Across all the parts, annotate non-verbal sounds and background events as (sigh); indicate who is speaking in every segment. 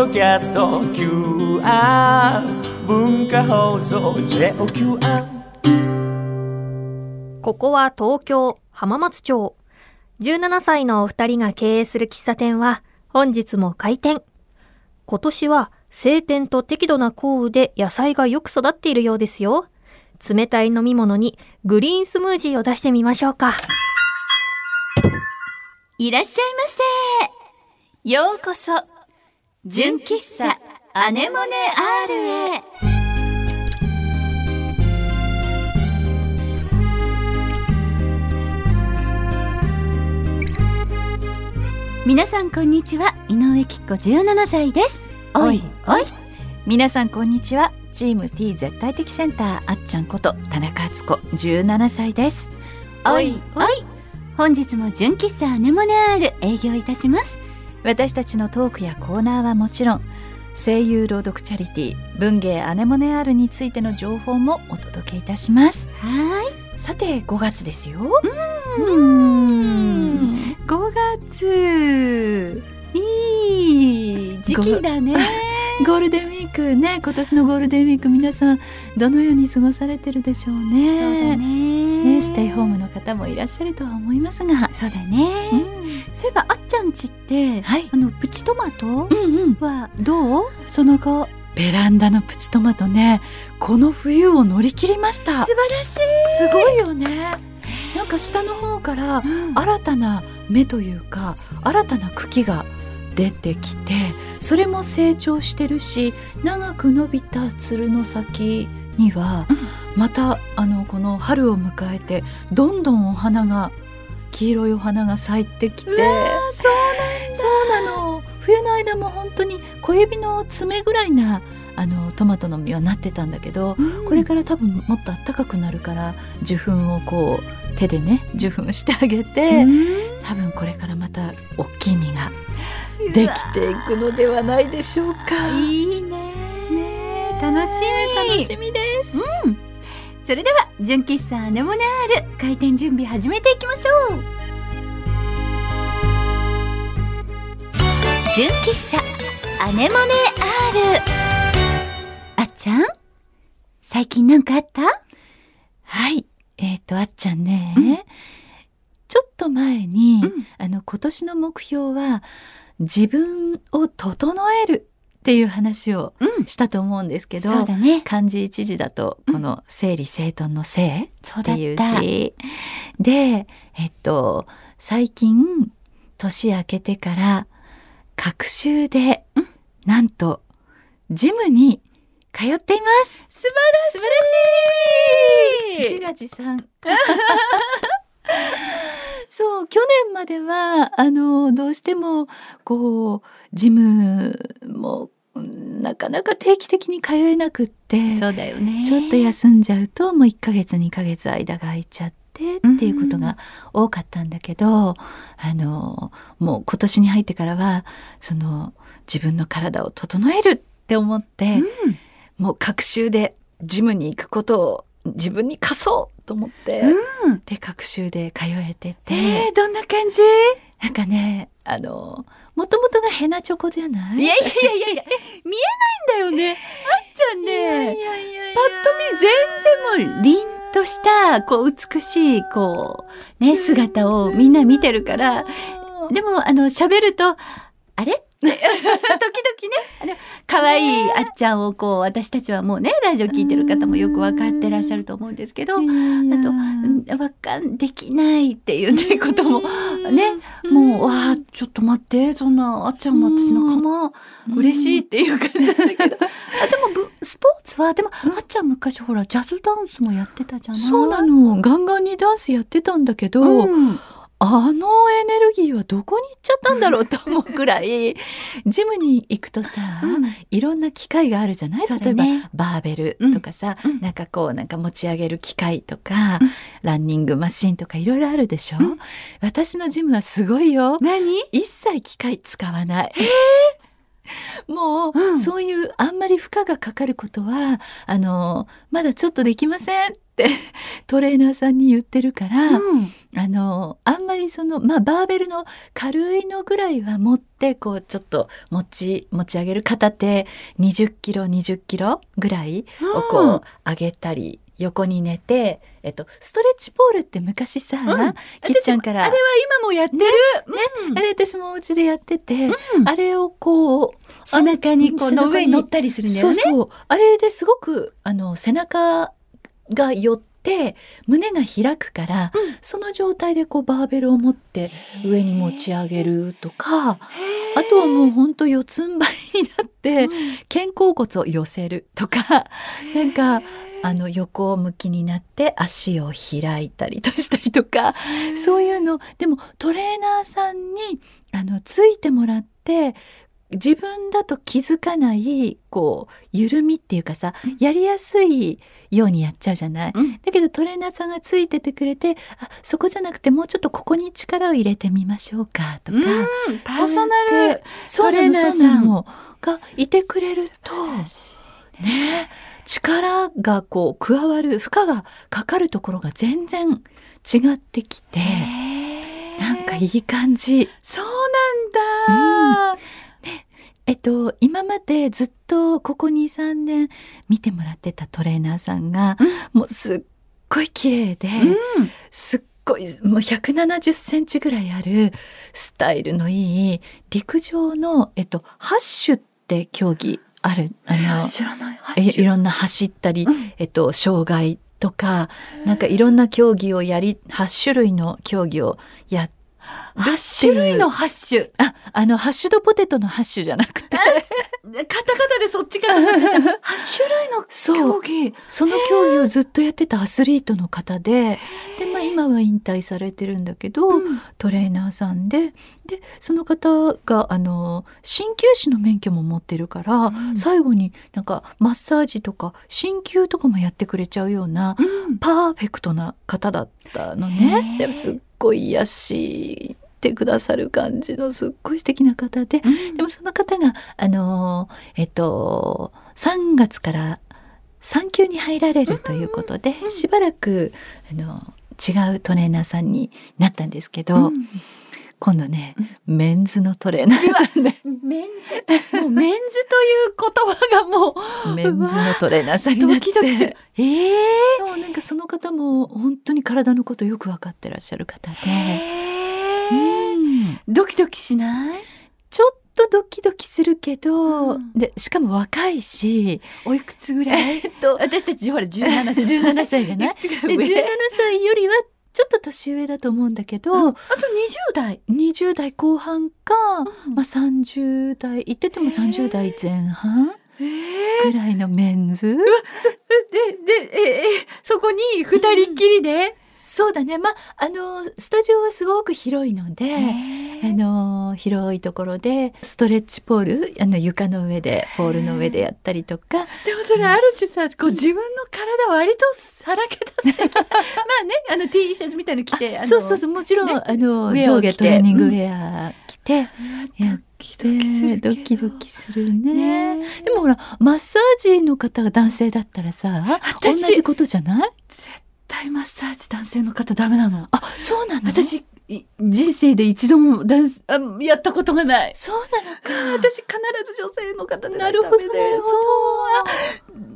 Speaker 1: ドキャスト QR 文化放送 JOQR
Speaker 2: ここは東京浜松町。17歳のお二人が経営する喫茶店は本日も開店。今年は晴天と適度な降雨で野菜がよく育っているようですよ。冷たい飲み物にグリーンスムージーを出してみましょうか。
Speaker 3: いらっしゃいませ。ようこそ、純喫茶アネモネ R へ。皆さんこんにちは井上きっ子17歳です。おい。おい
Speaker 4: 皆さんこんにちはチーム T 絶対的センターあっちゃんこと田中敦子17歳です。
Speaker 3: おい。おい本日も純喫茶アネモネ R 営業いたします
Speaker 4: 私たちのトークやコーナーはもちろん声優朗読チャリティー文芸アネモネ R についての情報もお届けいたします。
Speaker 3: は
Speaker 4: さて5月ですよ。
Speaker 3: ーいうーん。5月。いい時期だね。(laughs)
Speaker 4: ゴールデンウィークね。今年のゴールデンウィーク皆さんどのように過ごされてるでしょうね。
Speaker 3: そうだね
Speaker 4: ねステイホームの方もいらっしゃるとは思いますが、
Speaker 3: そうだね、そういえばあっちゃんちって
Speaker 4: はい。
Speaker 3: あのプチトマト
Speaker 4: うんうん。
Speaker 3: はどう？その後。
Speaker 4: ベランダのプチトマトね。この冬を乗り切りました。
Speaker 3: 素晴らしい。
Speaker 4: すごいよね。なんか下の方から新たな芽というか新たな茎が出てきてそれも成長してるし長く伸びたつるの先にはまたあのこの春を迎えてどんどんお花が黄色いお花が咲いてきてそうなの。冬の間も本当に小指の爪ぐらいなあのトマトの実はなってたんだけど、
Speaker 3: うん。
Speaker 4: これから多分もっと暖かくなるから受粉をこう手でね受粉してあげて、多分これからまた大きい実ができていくのではないでしょうか。
Speaker 3: いいね
Speaker 4: ね
Speaker 3: 楽しみ
Speaker 4: 楽しみです。
Speaker 3: それでは純喫茶アネモネ R 開店準備始めていきましょう。純喫茶アネモネ R あっちゃん？最近なんかあった？
Speaker 4: はい、えっ、とあっちゃんね、ちょっと前に、
Speaker 3: うん。
Speaker 4: あの今年の目標は自分を整えるっていう話を
Speaker 3: うん。
Speaker 4: したと思うんですけど、
Speaker 3: そうだね。
Speaker 4: 漢字一字だとこの整理整頓の整っていう
Speaker 3: だった。
Speaker 4: 字。でえっと最近年明けてから隔週で、なんとジムに通っています。
Speaker 3: 素晴らしい。
Speaker 4: 自画自賛そう去年まではあのどうしてもこうジムもうんなかなか定期的に通えなくって
Speaker 3: そうだよね。
Speaker 4: ちょっと休んじゃうともう1ヶ月2ヶ月間が空いちゃってっていうことが多かったんだけど、あのもう今年に入ってからはその自分の体を整えるって思って、もう隔週でジムに行くことを自分に課そうと思って、
Speaker 3: うん。
Speaker 4: で隔週で通えてて、
Speaker 3: えー、どんな感じ？
Speaker 4: なんかねあのもともとがヘナチョコじゃない？
Speaker 3: いやいやいやいや見えないんだよね。あっちゃんね
Speaker 4: いやいやいや
Speaker 3: パッと見全然もう凛としたこう美しいこうね姿をみんな見てるから。でもあの喋るとあれ？時々ね可愛いあっちゃんをこう私たちはもうねラジオ聞いてる方もよく分かってらっしゃると思うんですけどあとうんわかんできないっていうねこともねもうわあちょっと待ってそんなあっちゃんも私の釜嬉しいっていう感じだけど。あでもぶスポーツはでもあっちゃん昔ほらジャズダンスもやってたじゃない？
Speaker 4: そうなの。ガンガンにダンスやってたんだけど、
Speaker 3: うん
Speaker 4: あのエネルギーはどこに行っちゃったんだろうと思うくらい (laughs) ジムに行くとさ、
Speaker 3: うん。
Speaker 4: いろんな機械があるじゃない、
Speaker 3: そう
Speaker 4: 例えばバーベルとかさ、
Speaker 3: うん。うん。
Speaker 4: なんかこうなんか持ち上げる機械とか、
Speaker 3: うん。
Speaker 4: ランニングマシンとかいろいろあるでしょ、
Speaker 3: うん。
Speaker 4: 私のジムはすごいよ。
Speaker 3: 何？
Speaker 4: 一切機械使わないもう、
Speaker 3: うん。
Speaker 4: そういうあんまり負荷がかかることはあのまだちょっとできませんって (laughs) トレーナーさんに言ってるから、
Speaker 3: うん。
Speaker 4: あのあんまりそのまあバーベルの軽いのぐらいは持ってこうちょっと持ち持ち上げる片手20キロ20キロぐらいをこう、
Speaker 3: うん。
Speaker 4: 上げたり横に寝て、えっと、ストレッチポールって昔さ、
Speaker 3: ん。
Speaker 4: きっちゃんから。
Speaker 3: あれは今もやってる、うん。
Speaker 4: あれ私もお家でやってて、
Speaker 3: うん。
Speaker 4: あれをこう
Speaker 3: お腹にこの上に乗ったりするんだよね。
Speaker 4: そうそう。あれですごくあの背中が寄って胸が開くから、
Speaker 3: うん。
Speaker 4: その状態でこうバーベルを持って上に持ち上げるとかあとはもうほんと四つん這いになって、肩甲骨を寄せるとかなんかあの横向きになって足を開いたりとしたりとかそういうの。でもトレーナーさんにあのついてもらって自分だと気づかないこう緩みっていうかさ、
Speaker 3: うん。
Speaker 4: やりやすいようにやっちゃうじゃない。
Speaker 3: うん。
Speaker 4: だけどトレーナーさんがついててくれてあそこじゃなくてもうちょっとここに力を入れてみましょうかとか、
Speaker 3: うんパーソナルトレーナーさん
Speaker 4: そうなのがいてくれるとね。力がこう加わる負荷がかかるところが全然違ってきてなんかいい感じ。
Speaker 3: そうなんだ、
Speaker 4: えっと今までずっとここ23年見てもらってたトレーナーさんが、もうすっごい綺麗で、
Speaker 3: うん。
Speaker 4: すっごいもう170センチぐらいあるスタイルのいい陸上の、えっと、ハッシュって競技あるあの
Speaker 3: 知らない。
Speaker 4: えいろんな走ったり、
Speaker 3: うん。
Speaker 4: えっと、障害とかなんかいろんな競技をやり8種類の競技をやっ
Speaker 3: 8種類のハッシュ。
Speaker 4: ああのハッシュドポテトのハッシュじゃなくて。
Speaker 3: カタカタでそっちが8 (laughs) 種類の競技。
Speaker 4: その競技をずっとやってたアスリートの方で。で、まあ、今は引退されてるんだけど、
Speaker 3: うん。
Speaker 4: トレーナーさんで。でその方があの鍼灸師の免許も持ってるから、
Speaker 3: うん。
Speaker 4: 最後になんかマッサージとか鍼灸とかもやってくれちゃうような
Speaker 3: うん。
Speaker 4: パーフェクトな方だったのね。でもすっごい癒してくださる感じのすっごい素敵な方で、でもその方があのえっと3月から産休に入られるということで、
Speaker 3: うん。
Speaker 4: しばらくあの違うトレーナーさんになったんですけど、
Speaker 3: うん
Speaker 4: 今度ね、メンズのトレーナーさんで。
Speaker 3: メンズ？もうメンズという言葉がもう (laughs)
Speaker 4: メンズのトレーナーさんになって。
Speaker 3: ドキドキする。ええ
Speaker 4: そうなんかその方も本当に体のことよく分かってらっしゃる方で、うん。
Speaker 3: ドキドキしない？
Speaker 4: ちょっとドキドキするけど、
Speaker 3: うん。
Speaker 4: でしかも若いし、
Speaker 3: おいくつぐらい？
Speaker 4: えっと
Speaker 3: 私たちほら17歳。(laughs)
Speaker 4: 17歳じゃない？(laughs)
Speaker 3: いくつぐら
Speaker 4: で
Speaker 3: い上
Speaker 4: ？17歳よりはちょっと年上だと思うんだけど、
Speaker 3: うん。あと20代。
Speaker 4: 20代後半か、
Speaker 3: うん
Speaker 4: まあ、30代言ってても30代前半
Speaker 3: ええ
Speaker 4: ぐらいのメンズ、
Speaker 3: ででええそこに二人っきりで、
Speaker 4: そうだね。まああのスタジオはすごく広いので、あの広いところでストレッチポールあの床の上でポールの上でやったりとか。
Speaker 3: でもそれある種さ、こう自分の体割とさらけ出す (laughs) まあねあの T シャツみたいの着て
Speaker 4: そうそうそうもちろん、
Speaker 3: ね
Speaker 4: あの上下トレーニングウェア着て、やっ
Speaker 3: ドキドキ
Speaker 4: ドキドキするね。
Speaker 3: ね。
Speaker 4: でもほらマッサージの方が男性だったらさ同
Speaker 3: 私
Speaker 4: じことじゃない？
Speaker 3: 絶対マッサージ男性の方ダメなの
Speaker 4: あそうなの？
Speaker 3: 私い人生で一度もダンスあやったことがない。
Speaker 4: そうなのか。
Speaker 3: 私必ず女性の方で
Speaker 4: なるほど
Speaker 3: ダメで
Speaker 4: なるほど。
Speaker 3: そう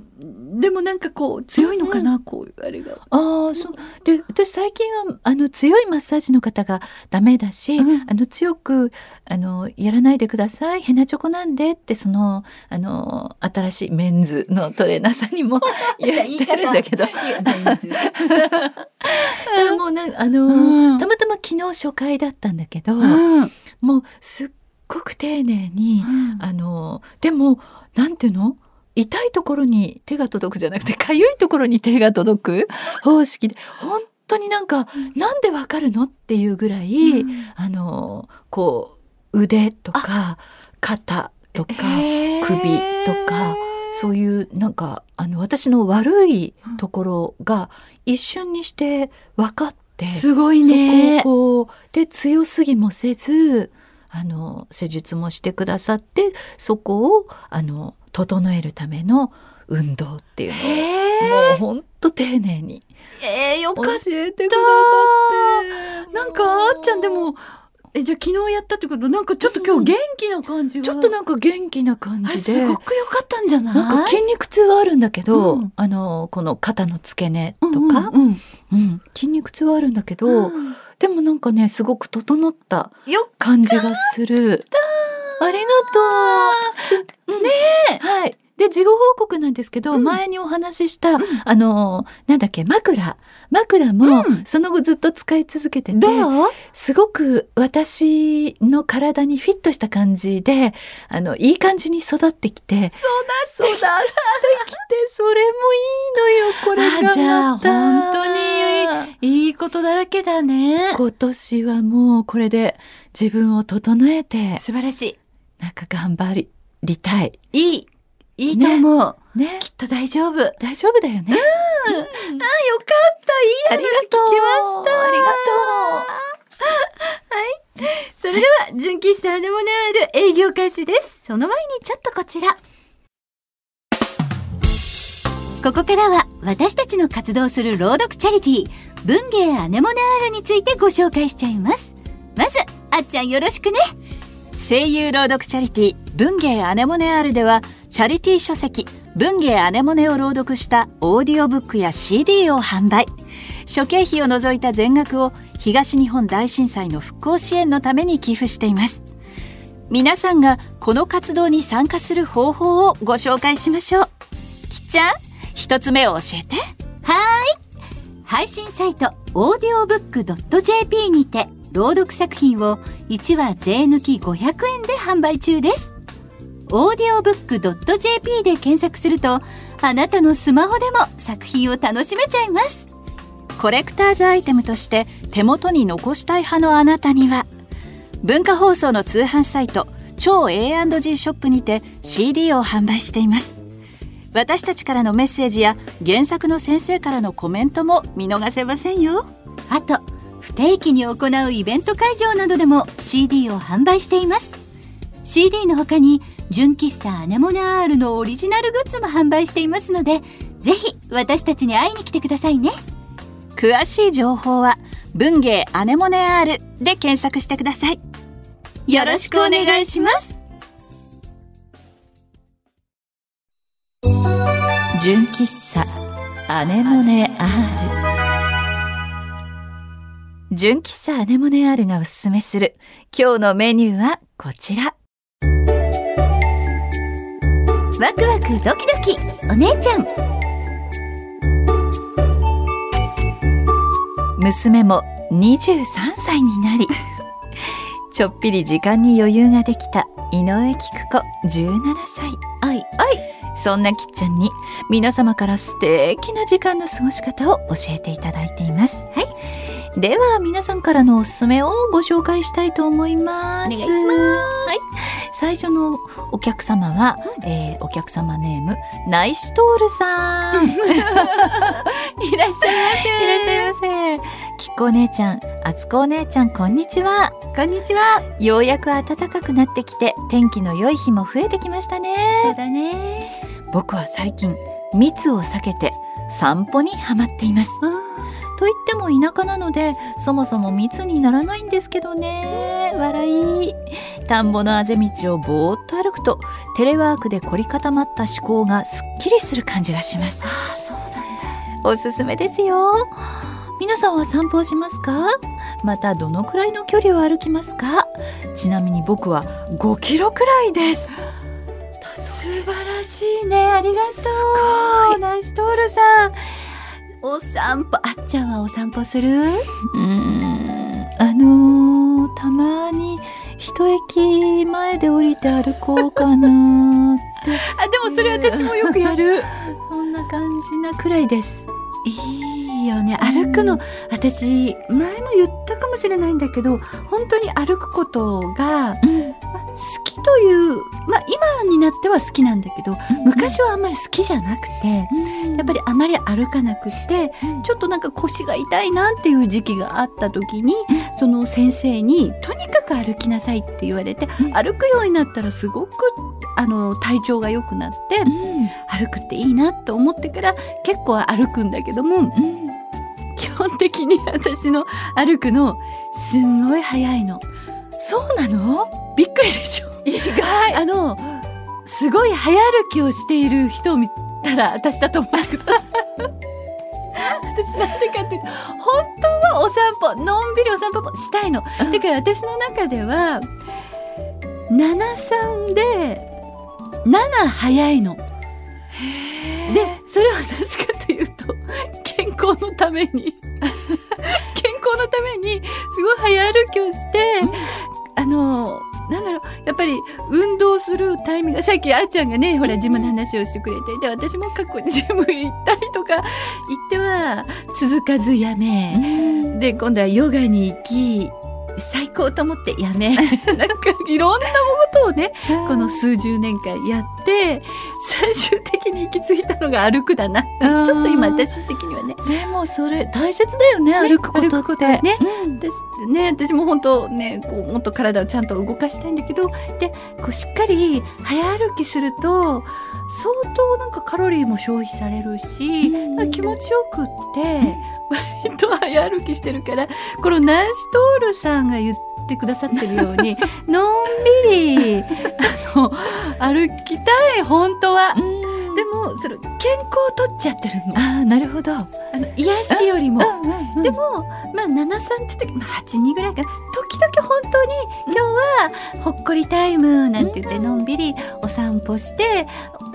Speaker 3: でもなんかこう強いのかな、こういうあれが
Speaker 4: ああそう。で私最近はあの強いマッサージの方がダメだし、
Speaker 3: うん。
Speaker 4: あの強くあのやらないでくださいヘナチョコなんでってそのあの新しいメンズのトレーナーさんにも (laughs) 言ってるんだけど。(laughs) でももうなんあの、
Speaker 3: うん。
Speaker 4: たまたま昨日初回だったんだけど、
Speaker 3: うん。
Speaker 4: もうすっごく丁寧に、あのでもなんていうの？痛いところに手が届くじゃなくてかゆいところに手が届く方式で本当になんか、なんでわかるのっていうぐらい、
Speaker 3: うん。
Speaker 4: あのこう腕とか肩とか首とかそういうなんかあの私の悪いところが一瞬にして分かって。
Speaker 3: すごい
Speaker 4: そ
Speaker 3: ね
Speaker 4: こをこうで強すぎもせずあの施術もしてくださってそこをあの整えるための運動っていうのをもうほんと丁寧に
Speaker 3: えー、よ
Speaker 4: 教
Speaker 3: かっ
Speaker 4: えてくださって。
Speaker 3: たなんかあっちゃんでもえじゃあ昨日やったってことなんかちょっと今日元気な感じが、
Speaker 4: ちょっとなんか元気な感じで。す
Speaker 3: ごく良かったんじゃない？
Speaker 4: なんか筋肉痛はあるんだけど、
Speaker 3: うん。
Speaker 4: あのこの肩の付け根とか、
Speaker 3: うんうん
Speaker 4: うん。筋肉痛はあるんだけど、
Speaker 3: うん。
Speaker 4: でもなんかねすごく整った
Speaker 3: よ
Speaker 4: 感じがする。ありがとう。ねはい。で事後報告なんですけど、
Speaker 3: うん。
Speaker 4: 前にお話しした、あのなんだっけ枕。枕も、
Speaker 3: うん。
Speaker 4: その後ずっと使い続けてて
Speaker 3: どう？
Speaker 4: すごく私の体にフィットした感じであのいい感じに育ってきて
Speaker 3: そう
Speaker 4: 育ってきてそれもいいのよこれが
Speaker 3: あじゃあ本当にいいことだらけだね。
Speaker 4: 今年はもうこれで自分を整えて。
Speaker 3: 素晴らし
Speaker 4: なんか頑張りたい。
Speaker 3: いい。いいいと思う、
Speaker 4: ね。
Speaker 3: きっと大丈夫。
Speaker 4: 大丈夫だよね。
Speaker 3: あよかった。いい話聞きました。
Speaker 4: ありがとう。ありが
Speaker 3: それでは純喫茶アネモネアール営業開始です。その前にちょっとこちら。ここからは私たちの活動する朗読チャリティー文芸アネモネアールについてご紹介しちゃいます。まずあっちゃんよろしくね
Speaker 4: 声優朗読チャリティー文芸アネモネアールではチャリティー書籍文芸アネモネを朗読したオーディオブックや CD を販売。諸経費を除いた全額を東日本大震災の復興支援のために寄付しています。皆さんがこの活動に参加する方法をご紹介しましょう。きっちゃん一つ目を教えて。
Speaker 3: はーい。配信サイトオーディオブック .jp にて朗読作品を1話税抜き500円で販売中です。オーディオブック .jp で検索するとあなたのスマホでも作品を楽しめちゃいます。
Speaker 4: コレクターズアイテムとして手元に残したい派のあなたには文化放送の通販サイト超 A&G ショップにて CD を販売しています。私たちからのメッセージや原作の先生からのコメントも見逃せませんよ。
Speaker 3: あと不定期に行うイベント会場などでも CD を販売しています。CD の他に純喫茶アネモネアールのオリジナルグッズも販売していますのでぜひ私たちに会いに来てくださいね。
Speaker 4: 詳しい情報は文芸アネモネ R で検索してください。よろしくお願いします。純喫茶アネモネ R 純喫茶アネモネ R がおすすめする。今日のメニューはこちら。
Speaker 3: ワクワクドキドキ。お姉ちゃん。
Speaker 4: 娘も23歳になり。ちょっぴり時間に余裕ができた井上菊子。17歳。
Speaker 3: おいおい。
Speaker 4: そんなきっちゃんに皆様から素敵な時間の過ごし方を教えていただいています。はい。では皆さんからのおすすめをご紹介したいと思います。
Speaker 3: お願いします
Speaker 4: はい。最初のお客様は、えーお客様ネーム、ナイシトールさん。(laughs) いらっしゃいませ。いらっしゃいませ。きっこお姉ちゃん、あつこお姉ちゃん、こんにちは。
Speaker 3: こんにちは
Speaker 4: ようやく暖かくなってきて、天気の良い日も増えてきましたね。
Speaker 3: そうだね
Speaker 4: 僕は最近密を避けて散歩にハマっていますと言っても田舎なのでそもそも密にならないんですけどね。笑い。田んぼのあぜ道をぼーっと歩くとテレワークで凝り固まった思考がすっきりする感じがします。
Speaker 3: あそうなんだ。
Speaker 4: おすすめですよ。皆さんは散歩をしますか？またどのくらいの距離を歩きますか？ちなみに僕は5キロくらいです。
Speaker 3: 素晴らしいね。ありがとう。ナイストールさんお散歩あっちゃんはお散歩する？
Speaker 4: うーん。あのーたまに一駅前で降りて歩こうかなって。(laughs)
Speaker 3: あでもそれ私もよくやる。(laughs)
Speaker 4: そんな感じなくらいです。
Speaker 3: いいよね歩くの私前も言ったかもしれないんだけど本当に歩くことが、ま好きというまあ今になっては好きなんだけど、昔はあんまり好きじゃなくて、やっぱりあまり歩かなくって、ちょっとなんか腰が痛いなっていう時期があった時に、その先生にとにかく歩きなさいって言われて、歩くようになったらすごくあの体調が良くなって、歩くっていいなと思ってから結構歩くんだけども、基本的に私の歩くのすんごい速いの。
Speaker 4: そうなの？
Speaker 3: びっくりでしょ？
Speaker 4: 意外
Speaker 3: あのすごい早歩きをしている人を見たら私だと思ってください。私なんでかっていうと本当はお散歩のんびりお散歩もしたいの。だから私の中では73で7早いの。でそれはなぜかというと健康のために。(laughs) 健康のためにすごい早歩きをして、あのなんだろうやっぱり運動するタイミングさっきあーちゃんがねほらジムの話をしてくれてで私も過去にジム行ったりとか行っては続かずやめ、で今度はヨガに行き最高と思ってやめ。(laughs) なんかいろんなことをねこの数十年間やって最終的に行き着いたのが歩くだな。ちょっと今私的にはね。
Speaker 4: でもそれ大切だよね歩くことって。
Speaker 3: ね。
Speaker 4: うん。
Speaker 3: 私ね。私も本当ねこうもっと体をちゃんと動かしたいんだけどでこうしっかり早歩きすると相当なんかカロリーも消費されるし、
Speaker 4: うん。
Speaker 3: 気持ちよくって割と早歩きしてるからこのナンシトールさんが言っててくださってるようにのんびりあの歩きたい本当は。
Speaker 4: うん
Speaker 3: でもその健康を取っちゃってるの。
Speaker 4: ああなるほど
Speaker 3: あの癒しよりも。
Speaker 4: で
Speaker 3: でも、まあ、73って言って、まあ、82ぐらいかな時々本当に今日はほっこりタイムなんて言ってのんびりお散歩して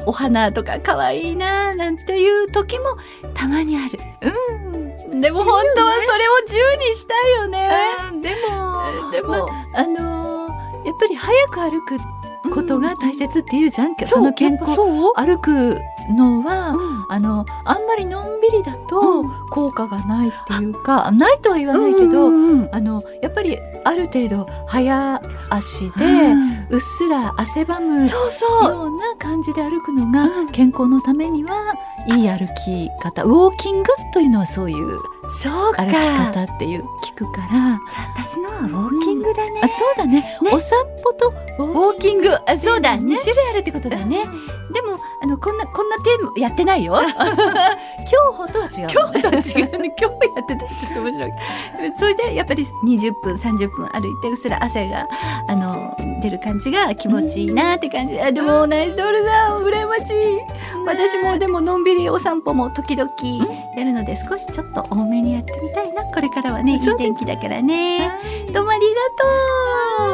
Speaker 3: お花とか可愛いななんていう時もたまにある。うん、でも本当はそれを10にしたいよね。
Speaker 4: でも
Speaker 3: でも、
Speaker 4: まあのーやっぱり早く歩くことが大切っていうじゃん、その健康歩くのは、あのあんまりのんびりだと効果がないっていうか、ないとは言わないけど、
Speaker 3: うん
Speaker 4: あのやっぱりある程度早足で、うっすら汗ばむよ
Speaker 3: う
Speaker 4: な感じで歩くのが健康のためにはいい歩き方ウォーキングというのはそういう
Speaker 3: そうか。
Speaker 4: 歩き方っていう聞くから。
Speaker 3: じゃあ私のはウォーキングだね。
Speaker 4: あそうだね。
Speaker 3: ね。
Speaker 4: お散歩とウ
Speaker 3: ウォーキング。あそうだ、
Speaker 4: ね
Speaker 3: 二種類あるってことだね、でもあのこんなこんなテーマやってないよ。(laughs)
Speaker 4: 競歩とは違う、ね、
Speaker 3: 今日とは違うね。(laughs) 今日やってたらちょっと面白い。それでやっぱり20分30分歩いてうっすら汗があの出る感じが気持ちいいなって感じ。あでもナイスドールさん羨ましい。私もでものんびりお散歩も時々やるので少しちょっと多めにやってみたいな。これからはねいい天気だからね。どうもありが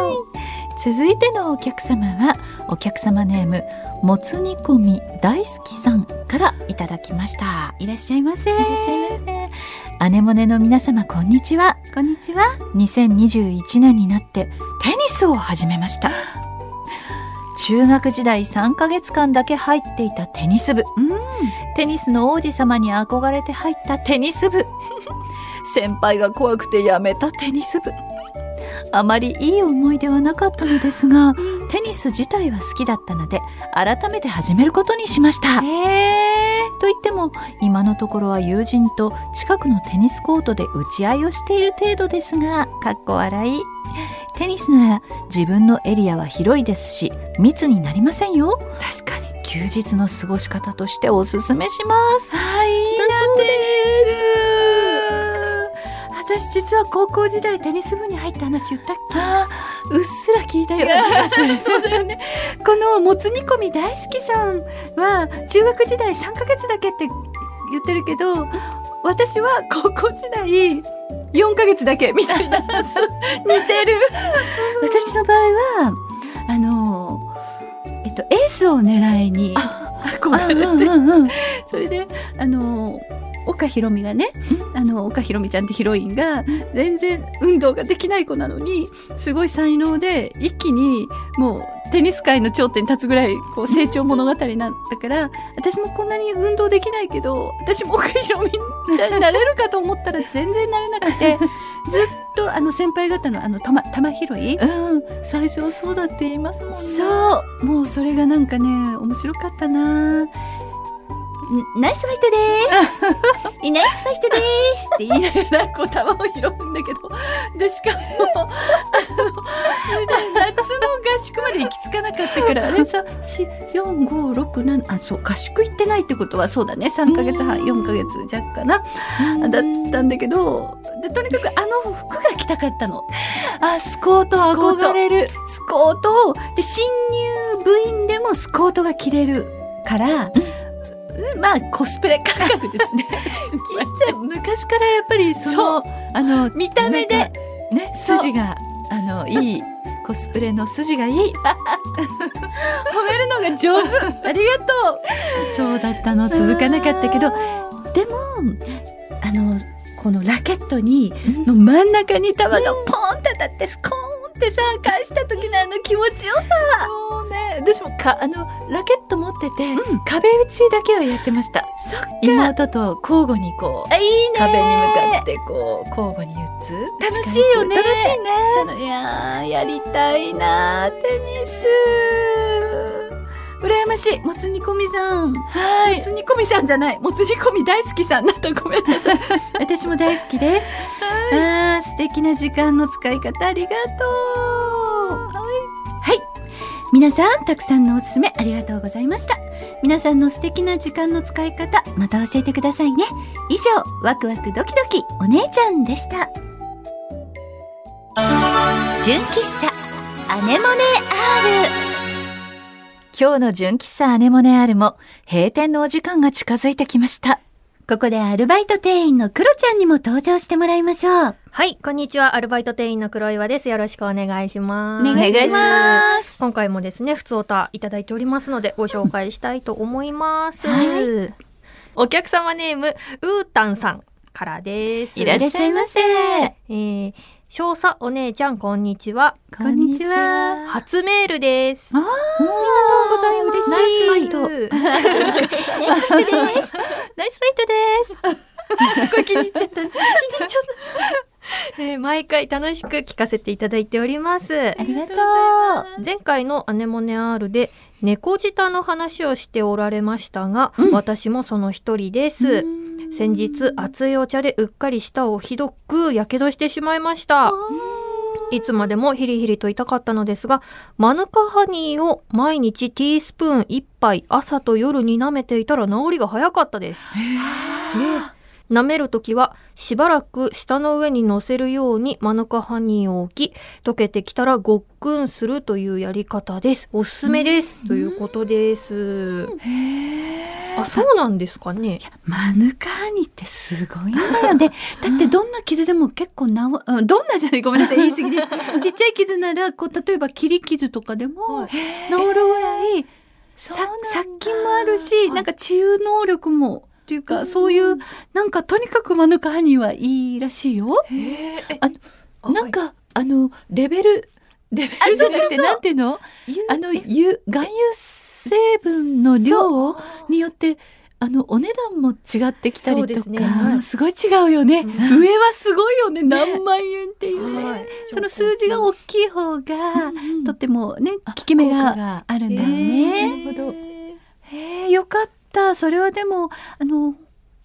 Speaker 3: とう。
Speaker 4: 続いてのお客様はお客様ネームもつ煮込み大好きさんからいただきました。
Speaker 3: いらっしゃいませ。いらっしゃいませ
Speaker 4: 姉もねの皆様こんにちは。
Speaker 3: こんにちは。
Speaker 4: 2021年になってテニスを始めました。中学時代3ヶ月間だけ入っていたテニス部。テニスの王子様に憧れて入ったテニス部。(laughs) 先輩が怖くてやめたテニス部。あまりいい思い出はなかったのですがテニス自体は好きだったので改めて始めることにしました。
Speaker 3: え
Speaker 4: と言っても今のところは友人と近くのテニスコートで打ち合いをしている程度ですがかっこ笑い。テニスなら自分のエリアは広いですし密になりませんよ。
Speaker 3: 確かに。
Speaker 4: 休日の過ごし方としておすすめします。
Speaker 3: はい、私実は高校時代テニス部に入った話言ったっけ？
Speaker 4: あ
Speaker 3: うっすら聞いたような気がする。(laughs) そうだよね。このもつ煮込み大好きさんは中学時代3ヶ月だけって言ってるけど、私は高校時代4ヶ月だけみたいな (laughs) 似てる。(laughs) 私の場合はあのえっとエースを狙いに憧れて。
Speaker 4: うんうん
Speaker 3: それであの岡ひろみがね、あの岡ひろみちゃんってヒロインが全然運動ができない子なのにすごい才能で一気にもうテニス界の頂点に立つぐらいこう成長物語なんだから私もこんなに運動できないけど私も岡ひろみちゃんになれるかと思ったら全然なれなくて (laughs) ずっとあの先輩方のあの玉玉拾い
Speaker 4: うん。最初はそうだって言いますもんね。
Speaker 3: そう。もうそれがなんかね面白かったなナイスファイトです。ナイスファイトですって言いながらこう球を拾うんだけど。でしかもあの (laughs) 夏の合宿まで行き着かなかったからあれ？さ4567あそう合宿行ってないってことはそうだね。3ヶ月半4ヶ月弱かな。だったんだけどでとにかくあの服が着たかったの。
Speaker 4: あスコート憧れる。
Speaker 3: スコート。をで新入部員でもスコートが着れるから、まあコスプレ感覚ですね。(laughs)
Speaker 4: じゃあ昔からやっぱりそのあの
Speaker 3: 見た目で
Speaker 4: ね筋があのいいコスプレの筋がいい。(laughs)
Speaker 3: 褒めるのが上手。(laughs) ありがと
Speaker 4: そうだったの。続かなかったけど。
Speaker 3: うでもあのこのラケットにの真ん中に球がポンって当たってスコーンってさ返した時のあの気持ちよさ。
Speaker 4: そうね。私もかあのラケット持ってて、
Speaker 3: うん。
Speaker 4: 壁打ちだけはやってました。妹と交互にこう
Speaker 3: あいいね。
Speaker 4: 壁に向かってこう交互に打つ。
Speaker 3: 楽しいよね。
Speaker 4: 楽しいね。
Speaker 3: い。やーやりたいなテニス羨ましい。もつ煮込みさん。
Speaker 4: はい。
Speaker 3: もつ煮込みさんじゃない。もつ煮込み大好きさんだとごめんなさい。(laughs) 私も大好きです、あー素敵な時間の使い方ありがとう。はい、皆さんたくさんのおすすめありがとうございました。皆さんの素敵な時間の使い方また教えてくださいね。以上ワクワクドキドキお姉ちゃんでした。純喫茶アネモネ R
Speaker 4: 今日の純喫茶アネモネ R も閉店のお時間が近づいてきました
Speaker 3: ここでアルバイト店員のクロちゃんにも登場してもらいましょう
Speaker 2: はい、こんにちは。アルバイト店員の黒岩です。よろしくお願いします。
Speaker 3: お願いします
Speaker 2: 今回もですね、ふつおたいただいておりますので、ご紹介したいと思います。
Speaker 3: は
Speaker 2: お客様ネーム、うーたんさんからです。
Speaker 4: いらっしゃいませ
Speaker 2: えー、少佐お姉ちゃん、こんにちは。
Speaker 3: こんにちは
Speaker 2: 初メールです。
Speaker 3: あ
Speaker 2: ありがとうございます。
Speaker 3: ナイスファイト
Speaker 2: ト。
Speaker 3: ナイスファイトですナイスファイトです
Speaker 2: これ気に入っちゃった。気に入っちゃった。えー毎回楽しく聞かせていただいております。
Speaker 3: ありがとう
Speaker 2: 前回のアネモネ R で猫舌の話をしておられましたが、
Speaker 3: うん
Speaker 2: 私もその一人です。先日熱いお茶でうっかり舌をひどくやけどしてしまいました。いつまでもヒリヒリと痛かったのですが、マヌカハニーを毎日ティースプーン1杯朝と夜に舐めていたら治りが早かったです。ね舐めるときはしばらく舌の上に乗せるようにマヌカハニーを置き溶けてきたらごっくんするというやり方です。おすすめです。ということです。あそうなんですかね。
Speaker 3: マヌカハニってすごいんだよね。(laughs) だってどんな傷でも結構なお、うんどんなじゃないごめんなさい。言い過ぎです。(laughs) ちっちゃい傷ならこう例えば切り傷とかでも
Speaker 2: はい。
Speaker 3: 治るぐらいさ殺菌もあるし、なんか治癒能力もっていうか、そういうなんかとにかくマヌカハニはいいらしいよ。
Speaker 4: あなんかあのレベルレベルじゃなくてなんていうの？あの油含有成分の量によってあのお値段も違ってきたりとか、
Speaker 2: すね。はい。
Speaker 4: すごい違うよね、
Speaker 2: うん。
Speaker 4: 上はすごいよね。何万円っていうね、
Speaker 2: はい。
Speaker 3: その数字が大きい方が、とってもね
Speaker 4: あ
Speaker 3: 効き目が
Speaker 4: が
Speaker 3: あるんだよ
Speaker 4: へ
Speaker 3: ね。えよかったそれはでもあの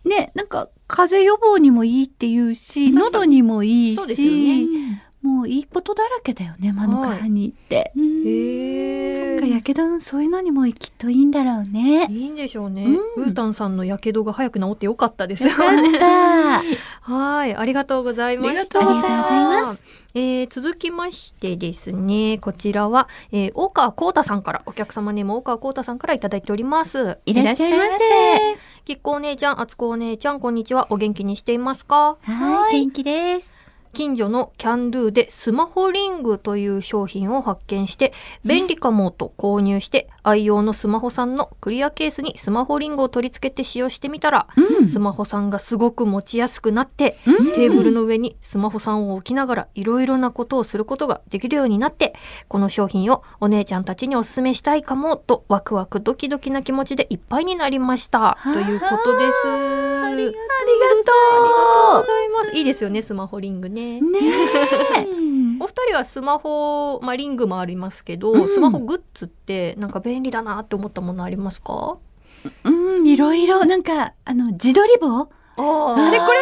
Speaker 3: ねなんか風邪予防にもいいっていうし喉にもいいし、
Speaker 2: ね
Speaker 3: もういいことだらけだよねマヌカハニーって。
Speaker 2: へえ
Speaker 3: そっかやけどそういうのにもきっといいんだろうね。
Speaker 2: いいんでしょうね、
Speaker 3: うん
Speaker 2: ウータンさんのやけどが早く治ってよかったです
Speaker 3: よかった。(laughs)
Speaker 2: はい、ありがとうございました。
Speaker 3: ありがとうございます。
Speaker 2: えー続きましてですね、こちらは、えー、大川幸太さんから、お客様にも大川幸太さんからいただいております。
Speaker 3: いらっしゃいませ。
Speaker 2: きっこお姉ちゃん、あつこお姉ちゃん、こんにちは。お元気にしていますか？
Speaker 3: はい元気です。
Speaker 2: 近所のキャンドゥでスマホリングという商品を発見して便利かもと購入して愛用のスマホさんのクリアケースにスマホリングを取り付けて使用してみたら
Speaker 3: うん。
Speaker 2: スマホさんがすごく持ちやすくなって
Speaker 3: うん。
Speaker 2: テーブルの上にスマホさんを置きながらいろいろなことをすることができるようになってこの商品をお姉ちゃんたちにおすすめしたいかもとワクワクドキドキな気持ちでいっぱいになりました。ということです。ありがとう。
Speaker 3: あ
Speaker 2: ございます。いいですよね、スマホリングね。
Speaker 3: ねえ。(laughs)
Speaker 2: お二人はスマホ、まあ、リングもありますけど、
Speaker 3: うん。
Speaker 2: スマホグッズってなんか便利だなって思ったものありますか？
Speaker 3: うん、いろいろ、なんか、あの、自撮り棒？
Speaker 2: あ
Speaker 3: あれこれ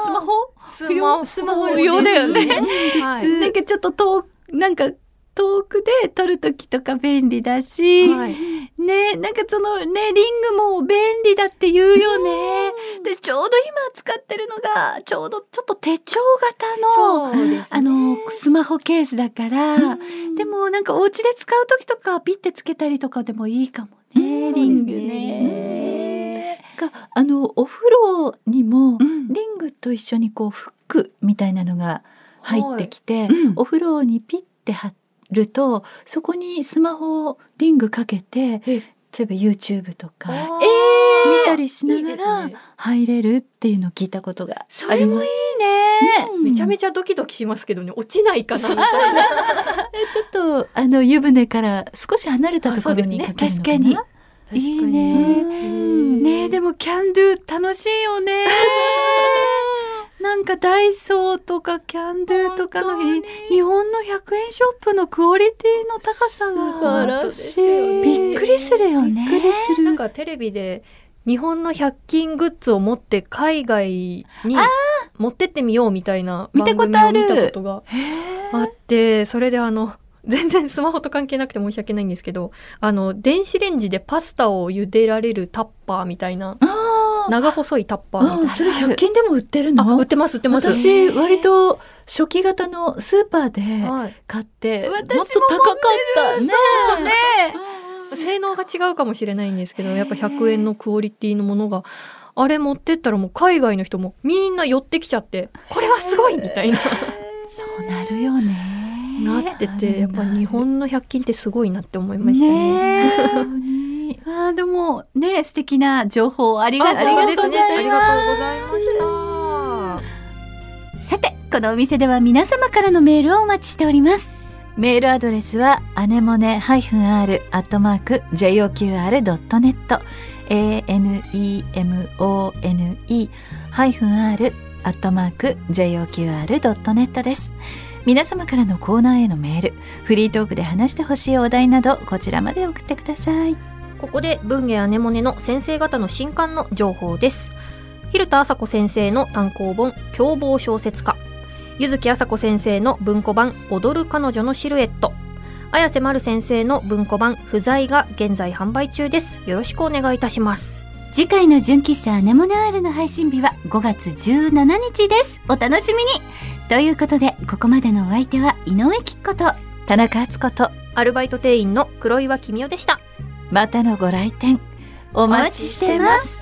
Speaker 4: スマホ？
Speaker 2: スマホ。(laughs)
Speaker 3: スマホ用だよね。(laughs)
Speaker 2: はい。
Speaker 3: なんかちょっと遠く、なんか、遠くで撮るときとか便利だし、
Speaker 2: はい。
Speaker 3: ねなんかそのね、リングも便利だって言うよね。で、ちょうど今使ってるのが、ちょうどちょっと手帳型の、
Speaker 2: ね。
Speaker 3: あの、スマホケースだから、でもなんかお家で使うときとかピッてつけたりとかでもいいかもね、
Speaker 2: うん。
Speaker 3: リングね。
Speaker 4: があのお風呂にも
Speaker 3: うん。
Speaker 4: リングと一緒にこうフックみたいなのが入ってきて、
Speaker 3: うん。
Speaker 4: お風呂にピッて貼るとそこにスマホをリングかけて例えば YouTube とか
Speaker 2: あー。
Speaker 4: 見たりしないがら
Speaker 2: ね。
Speaker 4: 入れるっていうのを聞いたことが
Speaker 3: それもいい
Speaker 4: ね。
Speaker 3: ね。
Speaker 2: めちゃめちゃドキドキしますけどね落ちないかなみたいな。
Speaker 4: ちょっとあの湯船から少し離れたところに
Speaker 2: あ
Speaker 4: かけるのかな？
Speaker 3: 確かに。
Speaker 4: いいね。
Speaker 3: ねでもキャンドゥ楽しいよね。(laughs) なんかダイソーとかキャンドゥとかの日に日本の100円ショップのクオリティの高さ
Speaker 4: 素
Speaker 3: が
Speaker 4: 晴らし
Speaker 2: ですよね
Speaker 4: い。
Speaker 3: びっくりするよね。
Speaker 4: びっくりする。
Speaker 2: なんかテレビで日本の100均グッズを持って海外に持ってってみようみたいな番組を見たことがあってそれであの全然スマホと関係なくて申し訳ないんですけどあの電子レンジでパスタを茹でられるタッパーみたいな長細いタッパーみたいな。
Speaker 4: あそれ100均でも売ってるの？
Speaker 2: あ売ってます売ってます。
Speaker 4: 私割と初期型のスーパーで
Speaker 2: はい。
Speaker 4: 買ってもっ
Speaker 3: 私も
Speaker 4: と高かった。ね
Speaker 3: ね。
Speaker 2: 性能が違うかもしれないんですけどやっぱ100円のクオリティのものがあれ持ってったらもう海外の人もみんな寄ってきちゃってこれはすごいみたいな。
Speaker 4: そうなるよね
Speaker 2: なっててやっぱ日本の100均ってすごいなって思いましたね。
Speaker 3: ね。(laughs) あーでもね素敵な情報ありが
Speaker 2: あ
Speaker 3: とうございます。
Speaker 2: ですねありがとうございました。
Speaker 3: さて、このお店では皆様からのメールをお待ちしております。
Speaker 4: メールアドレスはアネモネ -r アットマーク JOQR.net anemone ハイフン r アットマーク JOQR.net です皆様からのコーナーへのメールフリートークで話してほしいお題などこちらまで送ってください
Speaker 2: ここで文芸アネモネの先生方の新刊の情報です。蛭田麻子先生の単行本凶暴小説家。柚木麻子先生の文庫版踊る彼女のシルエット。綾瀬丸先生の文庫版不在が現在販売中です。よろしくお願いいたします。
Speaker 3: 次回の純喫茶アネモネアールの配信日は5月17日です。お楽しみにということで、ここまでのお相手は井上貴子と、
Speaker 4: 田中敦子と
Speaker 2: アルバイト店員の黒岩君代でした。
Speaker 4: またのご来店お待ちしてます